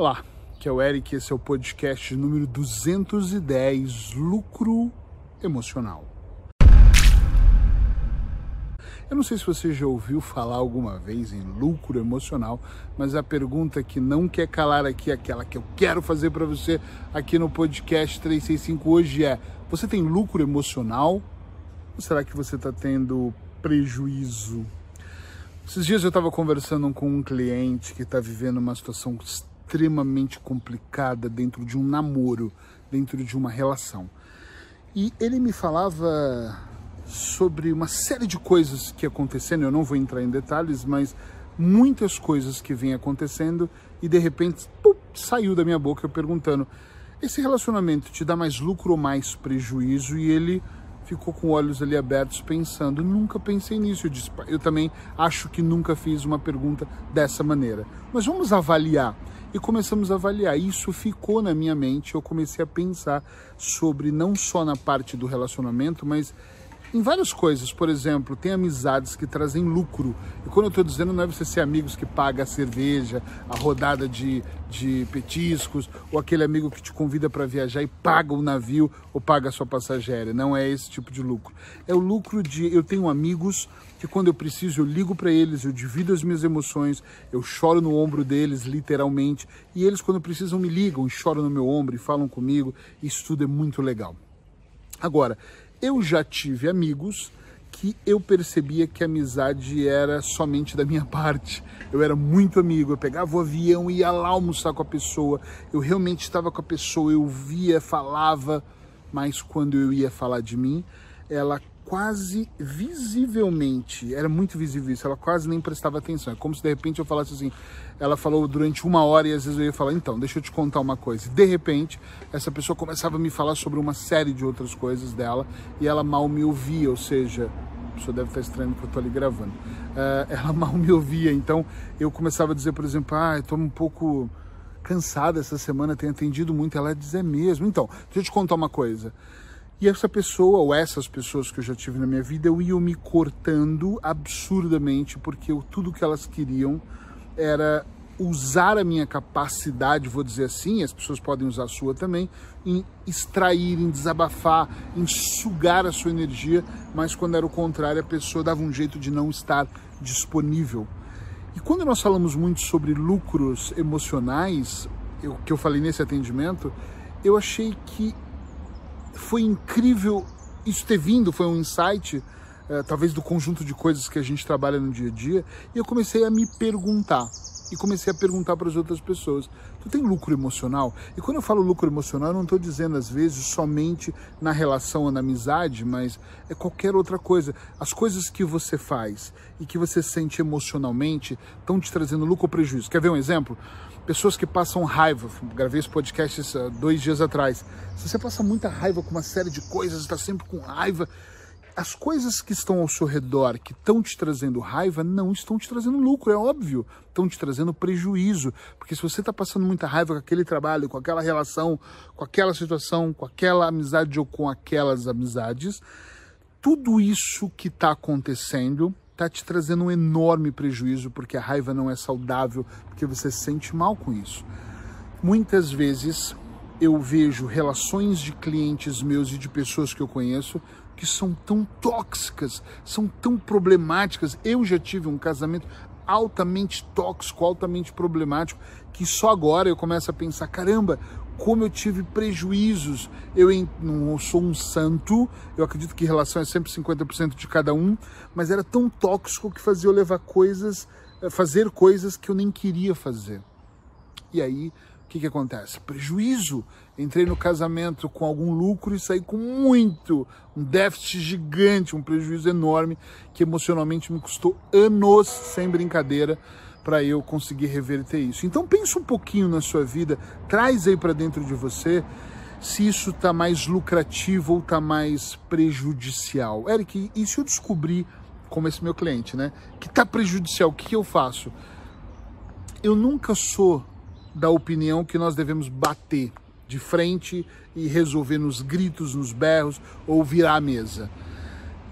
Olá, que é o Eric, esse é o podcast número 210, Lucro Emocional. Eu não sei se você já ouviu falar alguma vez em lucro emocional, mas a pergunta que não quer calar aqui, aquela que eu quero fazer para você aqui no podcast 365 hoje é: você tem lucro emocional? Ou será que você está tendo prejuízo? Esses dias eu estava conversando com um cliente que está vivendo uma situação extremamente complicada dentro de um namoro, dentro de uma relação. E ele me falava sobre uma série de coisas que acontecendo, eu não vou entrar em detalhes, mas muitas coisas que vêm acontecendo e de repente pum, saiu da minha boca perguntando: esse relacionamento te dá mais lucro ou mais prejuízo? E ele ficou com olhos ali abertos pensando, nunca pensei nisso. Eu, disse, eu também acho que nunca fiz uma pergunta dessa maneira. Mas vamos avaliar. E começamos a avaliar. Isso ficou na minha mente. Eu comecei a pensar sobre não só na parte do relacionamento, mas em várias coisas. Por exemplo, tem amizades que trazem lucro. E quando eu estou dizendo, não é você ser amigos que paga a cerveja, a rodada de, de petiscos, ou aquele amigo que te convida para viajar e paga o navio ou paga a sua passageira. Não é esse tipo de lucro. É o lucro de eu tenho amigos que quando eu preciso eu ligo para eles, eu divido as minhas emoções, eu choro no ombro deles, literalmente, e eles quando precisam me ligam e choram no meu ombro e falam comigo. Isso tudo é muito legal. Agora, eu já tive amigos que eu percebia que a amizade era somente da minha parte. Eu era muito amigo, eu pegava o avião, ia lá almoçar com a pessoa, eu realmente estava com a pessoa, eu via, falava, mas quando eu ia falar de mim, ela quase visivelmente, era muito visível isso, ela quase nem prestava atenção. É como se de repente eu falasse assim, ela falou durante uma hora e às vezes eu ia falar, então, deixa eu te contar uma coisa. De repente, essa pessoa começava a me falar sobre uma série de outras coisas dela e ela mal me ouvia, ou seja, a pessoa deve estar estranhando que eu estou ali gravando. Uh, ela mal me ouvia, então eu começava a dizer, por exemplo, ah, estou um pouco cansada essa semana, tenho atendido muito. Ela dizer é mesmo. Então, deixa eu te contar uma coisa. E essa pessoa, ou essas pessoas que eu já tive na minha vida, eu ia me cortando absurdamente, porque eu, tudo que elas queriam era usar a minha capacidade, vou dizer assim, as pessoas podem usar a sua também, em extrair, em desabafar, em sugar a sua energia, mas quando era o contrário, a pessoa dava um jeito de não estar disponível. E quando nós falamos muito sobre lucros emocionais, eu, que eu falei nesse atendimento, eu achei que foi incrível isso ter vindo, foi um insight, é, talvez do conjunto de coisas que a gente trabalha no dia a dia, e eu comecei a me perguntar. E comecei a perguntar para as outras pessoas: tu tem lucro emocional? E quando eu falo lucro emocional, eu não estou dizendo às vezes somente na relação ou na amizade, mas é qualquer outra coisa. As coisas que você faz e que você sente emocionalmente estão te trazendo lucro ou prejuízo. Quer ver um exemplo? pessoas que passam raiva. Gravei esse podcast dois dias atrás. Se você passa muita raiva com uma série de coisas, está sempre com raiva, as coisas que estão ao seu redor, que estão te trazendo raiva, não estão te trazendo lucro, é óbvio. Estão te trazendo prejuízo. Porque se você está passando muita raiva com aquele trabalho, com aquela relação, com aquela situação, com aquela amizade ou com aquelas amizades, tudo isso que está acontecendo está te trazendo um enorme prejuízo, porque a raiva não é saudável, porque você se sente mal com isso. Muitas vezes eu vejo relações de clientes meus e de pessoas que eu conheço que são tão tóxicas, são tão problemáticas. Eu já tive um casamento altamente tóxico, altamente problemático, que só agora eu começo a pensar: caramba, como eu tive prejuízos. Eu não sou um santo, eu acredito que relação é sempre 50% de cada um, mas era tão tóxico que fazia eu levar coisas, eh, fazer coisas que eu nem queria fazer. E aí, o que, que acontece? Prejuízo. Entrei no casamento com algum lucro e saí com muito, um déficit gigante, um prejuízo enorme que emocionalmente me custou anos, sem brincadeira para eu conseguir reverter isso. Então pense um pouquinho na sua vida, traz aí para dentro de você se isso está mais lucrativo ou está mais prejudicial. Eric, e se eu descobrir, como esse meu cliente, né, que está prejudicial, o que eu faço? Eu nunca sou da opinião que nós devemos bater de frente e resolver nos gritos, nos berros ou virar a mesa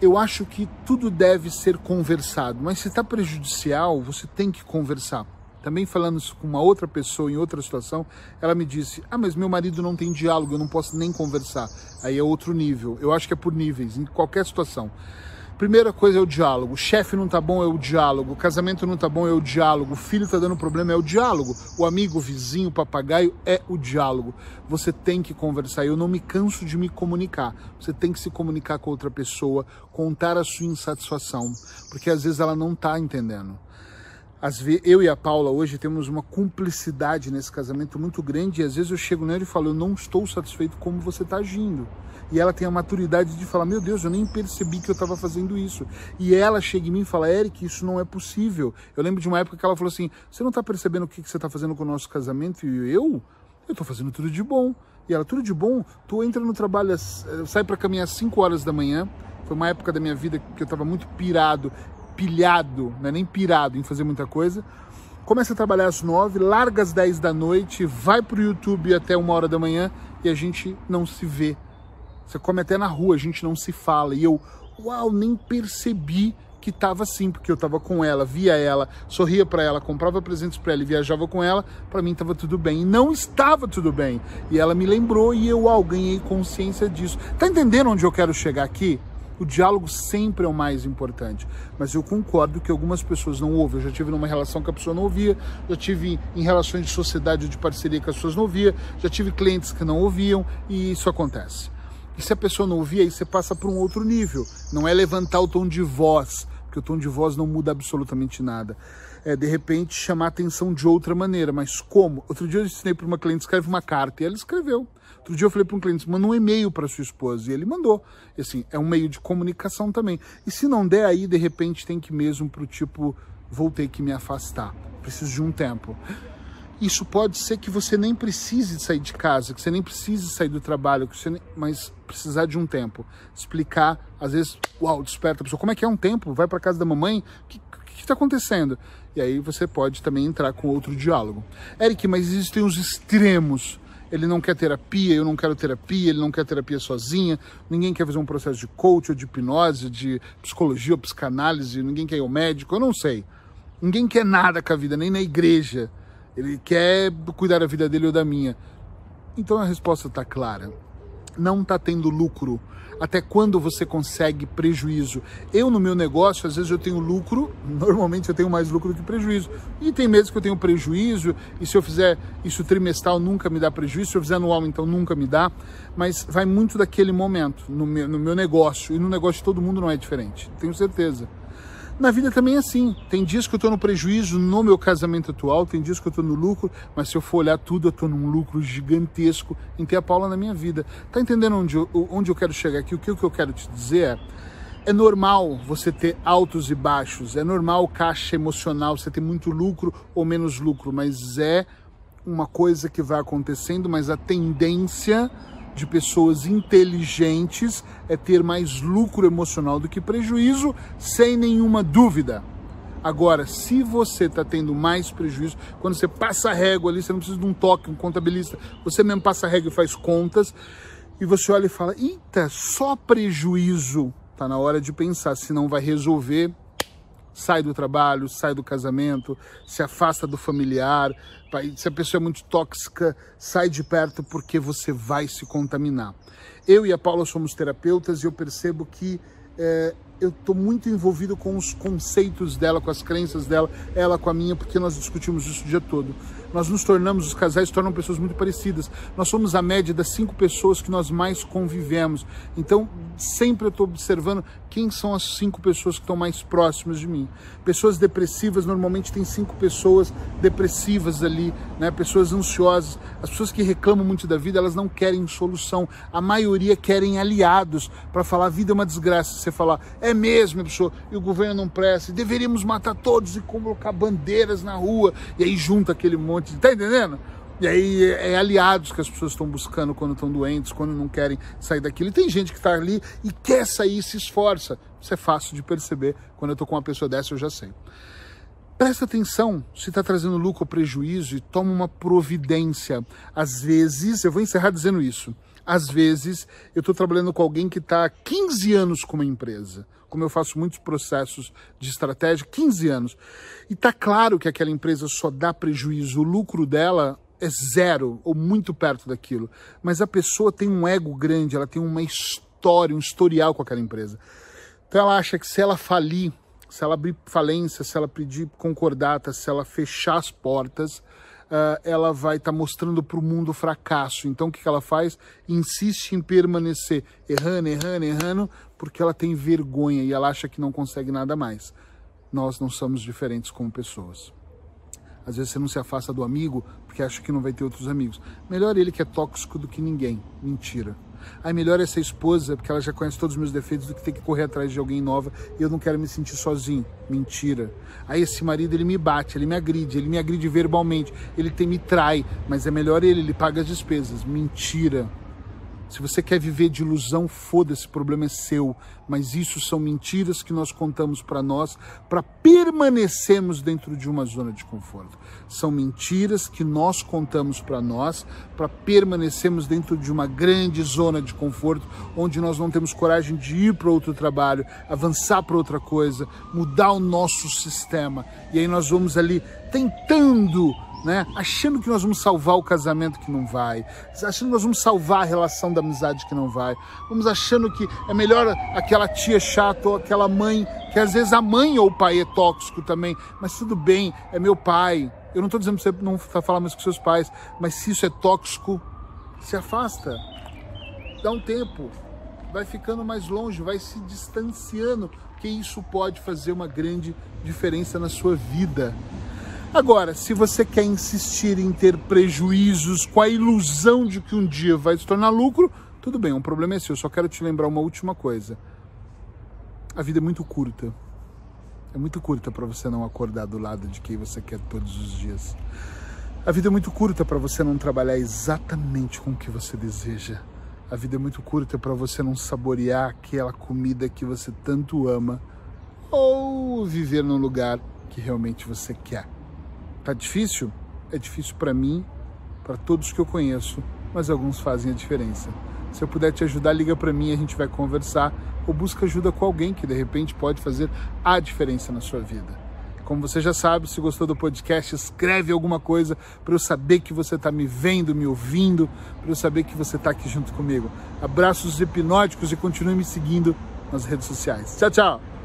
eu acho que tudo deve ser conversado, mas se está prejudicial, você tem que conversar, também falando isso com uma outra pessoa em outra situação, ela me disse: Ah, mas meu marido não tem diálogo, eu não posso nem conversar. Aí é outro nível. Eu acho que é por níveis, em qualquer situação. Primeira coisa é o diálogo. O chefe não tá bom é o diálogo. O casamento não tá bom é o diálogo. O filho tá dando problema é o diálogo. O amigo, o vizinho, o papagaio é o diálogo. Você tem que conversar. Eu não me canso de me comunicar. Você tem que se comunicar com outra pessoa, contar a sua insatisfação, porque às vezes ela não tá entendendo. Às vezes, eu e a Paula hoje temos uma cumplicidade nesse casamento muito grande e às vezes eu chego nela e falo, eu não estou satisfeito como você está agindo e ela tem a maturidade de falar: Meu Deus, eu nem percebi que eu estava fazendo isso. E ela chega em mim e fala: Eric, isso não é possível. Eu lembro de uma época que ela falou assim: Você não está percebendo o que, que você está fazendo com o nosso casamento? E eu? Eu estou fazendo tudo de bom. E ela, tudo de bom? Tu entra no trabalho, sai para caminhar às 5 horas da manhã. Foi uma época da minha vida que eu estava muito pirado, pilhado, não é nem pirado em fazer muita coisa começa a trabalhar às nove, larga às dez da noite, vai para o YouTube até uma hora da manhã e a gente não se vê. Você come até na rua, a gente não se fala. E eu, uau, nem percebi que estava assim, porque eu estava com ela, via ela, sorria para ela, comprava presentes para ela e viajava com ela, para mim estava tudo bem. E não estava tudo bem. E ela me lembrou e eu, uau, ganhei consciência disso. Tá entendendo onde eu quero chegar aqui? O diálogo sempre é o mais importante, mas eu concordo que algumas pessoas não ouvem. Eu já tive numa relação que a pessoa não ouvia, já tive em relações de sociedade ou de parceria que as pessoas não ouviam, já tive clientes que não ouviam e isso acontece. E se a pessoa não ouvir, aí você passa para um outro nível. Não é levantar o tom de voz, porque o tom de voz não muda absolutamente nada. É, de repente, chamar a atenção de outra maneira. Mas como? Outro dia eu ensinei para uma cliente, escreve uma carta, e ela escreveu. Outro dia eu falei para um cliente, manda um e-mail para sua esposa, e ele mandou. E, assim, é um meio de comunicação também. E se não der aí, de repente, tem que mesmo para o tipo, vou ter que me afastar. Preciso de um tempo. Isso pode ser que você nem precise sair de casa, que você nem precise sair do trabalho, que você nem... mas precisar de um tempo. Explicar, às vezes, uau, desperta a pessoa, como é que é um tempo? Vai para casa da mamãe? O que está acontecendo? E aí você pode também entrar com outro diálogo. Eric, mas existem os extremos. Ele não quer terapia, eu não quero terapia, ele não quer terapia sozinha, ninguém quer fazer um processo de coach ou de hipnose, de psicologia ou psicanálise, ninguém quer ir ao médico, eu não sei. Ninguém quer nada com a vida, nem na igreja. Ele quer cuidar da vida dele ou da minha. Então a resposta está clara. Não está tendo lucro. Até quando você consegue prejuízo? Eu, no meu negócio, às vezes eu tenho lucro, normalmente eu tenho mais lucro do que prejuízo. E tem meses que eu tenho prejuízo, e se eu fizer isso trimestral nunca me dá prejuízo, se eu fizer anual então nunca me dá. Mas vai muito daquele momento no meu, no meu negócio. E no negócio de todo mundo não é diferente, tenho certeza. Na vida também é assim. Tem dias que eu estou no prejuízo no meu casamento atual, tem dias que eu estou no lucro, mas se eu for olhar tudo, eu estou num lucro gigantesco em ter a Paula na minha vida. Tá entendendo onde eu, onde eu quero chegar aqui? O que, o que eu quero te dizer é. É normal você ter altos e baixos, é normal caixa emocional, você ter muito lucro ou menos lucro, mas é uma coisa que vai acontecendo, mas a tendência de pessoas inteligentes é ter mais lucro emocional do que prejuízo, sem nenhuma dúvida. Agora, se você está tendo mais prejuízo, quando você passa a régua ali, você não precisa de um toque, um contabilista, você mesmo passa a régua e faz contas, e você olha e fala: eita, só prejuízo. Está na hora de pensar se não vai resolver sai do trabalho, sai do casamento, se afasta do familiar. Se a pessoa é muito tóxica, sai de perto porque você vai se contaminar. Eu e a Paula somos terapeutas e eu percebo que é, eu estou muito envolvido com os conceitos dela, com as crenças dela, ela com a minha, porque nós discutimos isso o dia todo nós nos tornamos, os casais tornam pessoas muito parecidas. Nós somos a média das cinco pessoas que nós mais convivemos. Então, sempre eu estou observando quem são as cinco pessoas que estão mais próximas de mim. Pessoas depressivas, normalmente tem cinco pessoas depressivas ali, né? pessoas ansiosas. As pessoas que reclamam muito da vida, elas não querem solução. A maioria querem aliados para falar a vida é uma desgraça. Você falar, é mesmo, pessoa, e o governo não presta, deveríamos matar todos e colocar bandeiras na rua, e aí junta aquele monte monte, tá entendendo? E aí é aliados que as pessoas estão buscando quando estão doentes, quando não querem sair daquilo. E tem gente que está ali e quer sair se esforça. Isso é fácil de perceber. Quando eu estou com uma pessoa dessa, eu já sei. Presta atenção se está trazendo lucro ou prejuízo e toma uma providência. Às vezes, eu vou encerrar dizendo isso. Às vezes, eu estou trabalhando com alguém que está há 15 anos com uma empresa, como eu faço muitos processos de estratégia, 15 anos. E está claro que aquela empresa só dá prejuízo, o lucro dela é zero ou muito perto daquilo. Mas a pessoa tem um ego grande, ela tem uma história, um historial com aquela empresa. Então ela acha que se ela falir, se ela abrir falência, se ela pedir concordata, se ela fechar as portas, uh, ela vai estar tá mostrando para o mundo fracasso. Então o que, que ela faz? Insiste em permanecer errando, errando, errando, porque ela tem vergonha e ela acha que não consegue nada mais. Nós não somos diferentes como pessoas. Às vezes você não se afasta do amigo porque acha que não vai ter outros amigos. Melhor ele que é tóxico do que ninguém. Mentira. Aí melhor essa esposa, porque ela já conhece todos os meus defeitos, do que ter que correr atrás de alguém nova e eu não quero me sentir sozinho. Mentira. Aí esse marido, ele me bate, ele me agride, ele me agride verbalmente, ele tem, me trai, mas é melhor ele, ele paga as despesas. Mentira. Se você quer viver de ilusão, foda-se, problema é seu. Mas isso são mentiras que nós contamos para nós para permanecermos dentro de uma zona de conforto. São mentiras que nós contamos para nós para permanecermos dentro de uma grande zona de conforto, onde nós não temos coragem de ir para outro trabalho, avançar para outra coisa, mudar o nosso sistema. E aí nós vamos ali tentando né? Achando que nós vamos salvar o casamento que não vai, achando que nós vamos salvar a relação da amizade que não vai, vamos achando que é melhor aquela tia chata ou aquela mãe, que às vezes a mãe ou o pai é tóxico também, mas tudo bem, é meu pai. Eu não estou dizendo para você não falar mais com seus pais, mas se isso é tóxico, se afasta, dá um tempo, vai ficando mais longe, vai se distanciando, porque isso pode fazer uma grande diferença na sua vida. Agora, se você quer insistir em ter prejuízos com a ilusão de que um dia vai se tornar lucro, tudo bem, um problema é seu. Eu só quero te lembrar uma última coisa. A vida é muito curta. É muito curta para você não acordar do lado de quem você quer todos os dias. A vida é muito curta para você não trabalhar exatamente com o que você deseja. A vida é muito curta para você não saborear aquela comida que você tanto ama ou viver num lugar que realmente você quer. Tá difícil? É difícil para mim, para todos que eu conheço, mas alguns fazem a diferença. Se eu puder te ajudar, liga para mim, a gente vai conversar ou busca ajuda com alguém que de repente pode fazer a diferença na sua vida. Como você já sabe, se gostou do podcast, escreve alguma coisa para eu saber que você está me vendo, me ouvindo, para eu saber que você está aqui junto comigo. Abraços hipnóticos e continue me seguindo nas redes sociais. Tchau, tchau!